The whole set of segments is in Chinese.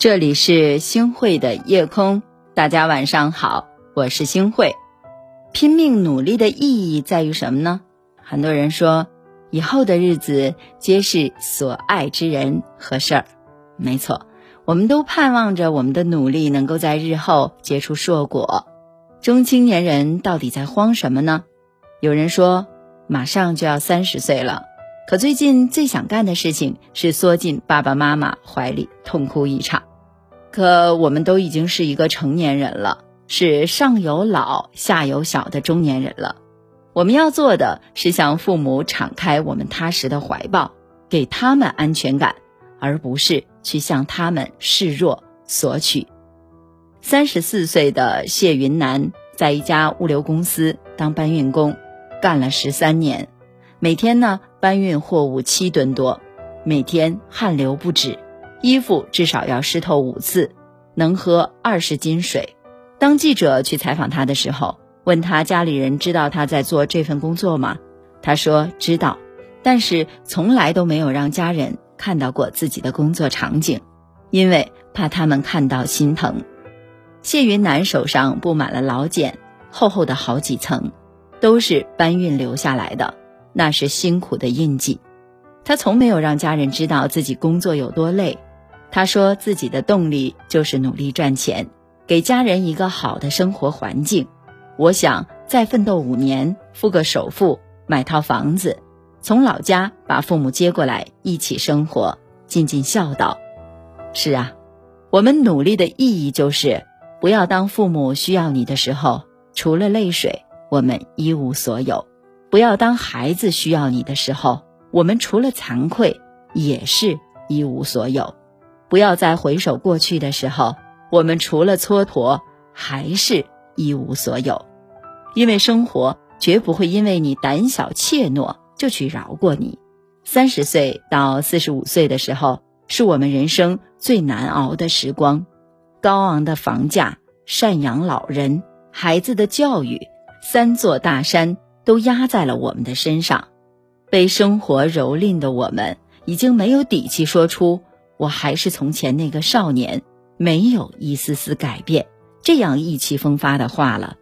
这里是星汇的夜空，大家晚上好，我是星汇。拼命努力的意义在于什么呢？很多人说，以后的日子皆是所爱之人和事儿。没错，我们都盼望着我们的努力能够在日后结出硕果。中青年人到底在慌什么呢？有人说，马上就要三十岁了。可最近最想干的事情是缩进爸爸妈妈怀里痛哭一场。可我们都已经是一个成年人了，是上有老下有小的中年人了。我们要做的是向父母敞开我们踏实的怀抱，给他们安全感，而不是去向他们示弱索取。三十四岁的谢云南在一家物流公司当搬运工，干了十三年。每天呢搬运货物七吨多，每天汗流不止，衣服至少要湿透五次，能喝二十斤水。当记者去采访他的时候，问他家里人知道他在做这份工作吗？他说知道，但是从来都没有让家人看到过自己的工作场景，因为怕他们看到心疼。谢云南手上布满了老茧，厚厚的好几层，都是搬运留下来的。那是辛苦的印记，他从没有让家人知道自己工作有多累。他说自己的动力就是努力赚钱，给家人一个好的生活环境。我想再奋斗五年，付个首付，买套房子，从老家把父母接过来一起生活，尽尽孝道。是啊，我们努力的意义就是，不要当父母需要你的时候，除了泪水，我们一无所有。不要当孩子需要你的时候，我们除了惭愧，也是一无所有；不要再回首过去的时候，我们除了蹉跎，还是一无所有。因为生活绝不会因为你胆小怯懦就去饶过你。三十岁到四十五岁的时候，是我们人生最难熬的时光。高昂的房价、赡养老人、孩子的教育，三座大山。都压在了我们的身上，被生活蹂躏的我们，已经没有底气说出“我还是从前那个少年，没有一丝丝改变”这样意气风发的话了。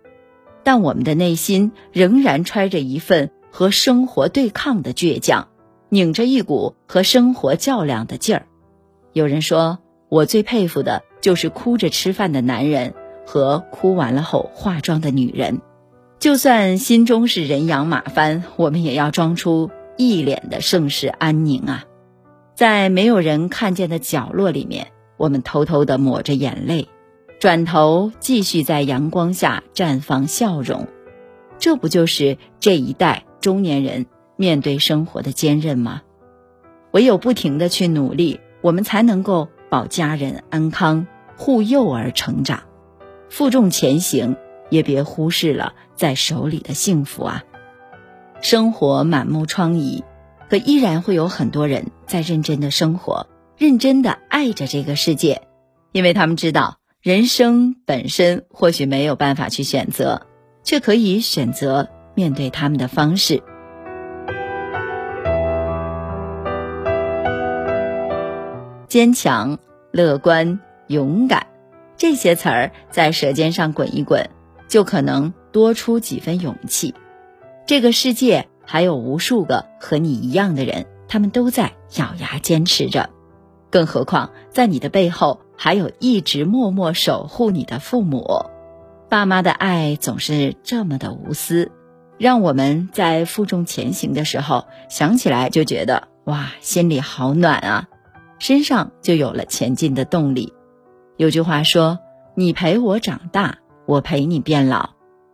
但我们的内心仍然揣着一份和生活对抗的倔强，拧着一股和生活较量的劲儿。有人说，我最佩服的就是哭着吃饭的男人和哭完了后化妆的女人。就算心中是人仰马翻，我们也要装出一脸的盛世安宁啊！在没有人看见的角落里面，我们偷偷的抹着眼泪，转头继续在阳光下绽放笑容。这不就是这一代中年人面对生活的坚韧吗？唯有不停的去努力，我们才能够保家人安康，护幼儿成长，负重前行。也别忽视了在手里的幸福啊！生活满目疮痍，可依然会有很多人在认真的生活，认真的爱着这个世界，因为他们知道人生本身或许没有办法去选择，却可以选择面对他们的方式。坚强、乐观、勇敢，这些词儿在舌尖上滚一滚。就可能多出几分勇气。这个世界还有无数个和你一样的人，他们都在咬牙坚持着。更何况，在你的背后还有一直默默守护你的父母。爸妈的爱总是这么的无私，让我们在负重前行的时候想起来就觉得哇，心里好暖啊，身上就有了前进的动力。有句话说：“你陪我长大。”我陪你变老，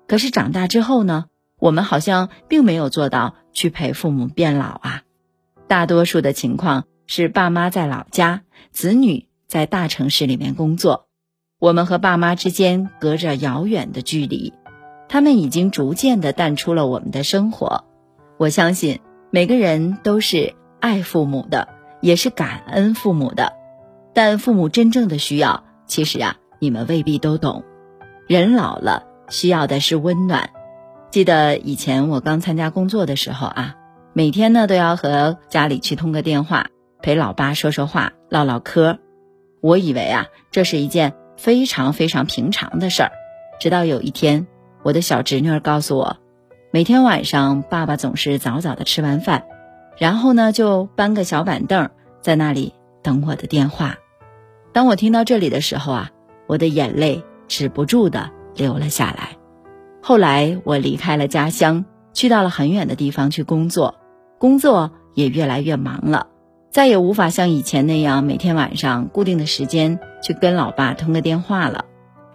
可是长大之后呢？我们好像并没有做到去陪父母变老啊。大多数的情况是爸妈在老家，子女在大城市里面工作，我们和爸妈之间隔着遥远的距离，他们已经逐渐的淡出了我们的生活。我相信每个人都是爱父母的，也是感恩父母的，但父母真正的需要，其实啊，你们未必都懂。人老了，需要的是温暖。记得以前我刚参加工作的时候啊，每天呢都要和家里去通个电话，陪老爸说说话，唠唠嗑。我以为啊，这是一件非常非常平常的事儿。直到有一天，我的小侄女儿告诉我，每天晚上爸爸总是早早的吃完饭，然后呢就搬个小板凳在那里等我的电话。当我听到这里的时候啊，我的眼泪止不住的流了下来。后来我离开了家乡，去到了很远的地方去工作，工作也越来越忙了，再也无法像以前那样每天晚上固定的时间去跟老爸通个电话了，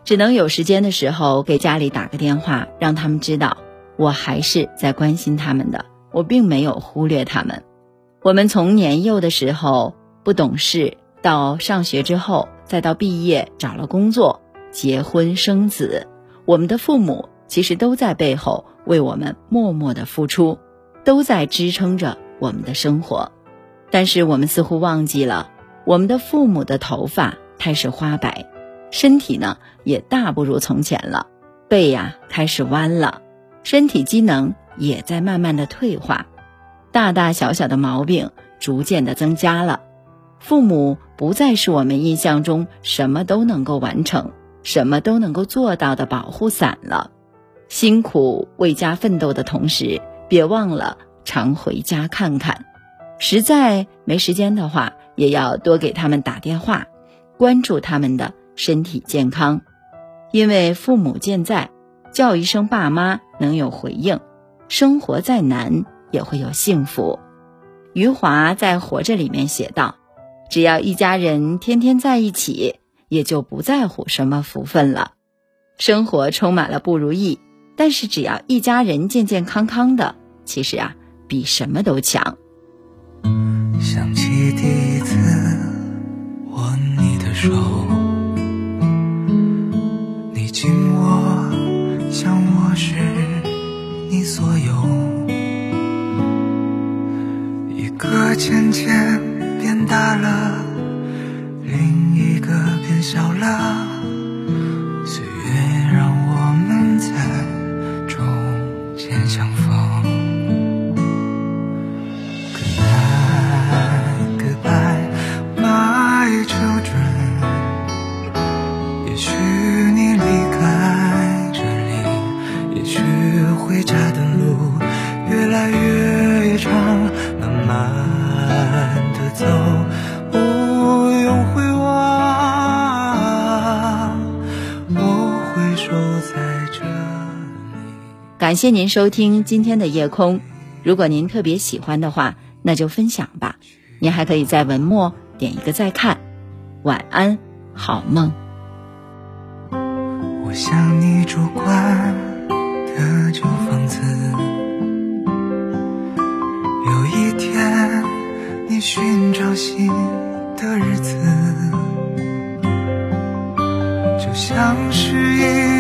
只能有时间的时候给家里打个电话，让他们知道我还是在关心他们的，我并没有忽略他们。我们从年幼的时候不懂事。到上学之后，再到毕业找了工作、结婚生子，我们的父母其实都在背后为我们默默的付出，都在支撑着我们的生活。但是我们似乎忘记了，我们的父母的头发开始花白，身体呢也大不如从前了，背呀开始弯了，身体机能也在慢慢的退化，大大小小的毛病逐渐的增加了。父母不再是我们印象中什么都能够完成、什么都能够做到的保护伞了。辛苦为家奋斗的同时，别忘了常回家看看。实在没时间的话，也要多给他们打电话，关注他们的身体健康。因为父母健在，叫一声爸妈能有回应，生活再难也会有幸福。余华在《活着》里面写道。只要一家人天天在一起，也就不在乎什么福分了。生活充满了不如意，但是只要一家人健健康康的，其实啊，比什么都强。想起第一次握你的手，你紧握像我是你所有，一个渐渐。变大了，另一个变小了。感谢您收听今天的夜空。如果您特别喜欢的话，那就分享吧。您还可以在文末点一个再看。晚安，好梦。我想你住惯的旧房子。寻找新的日子，就像是一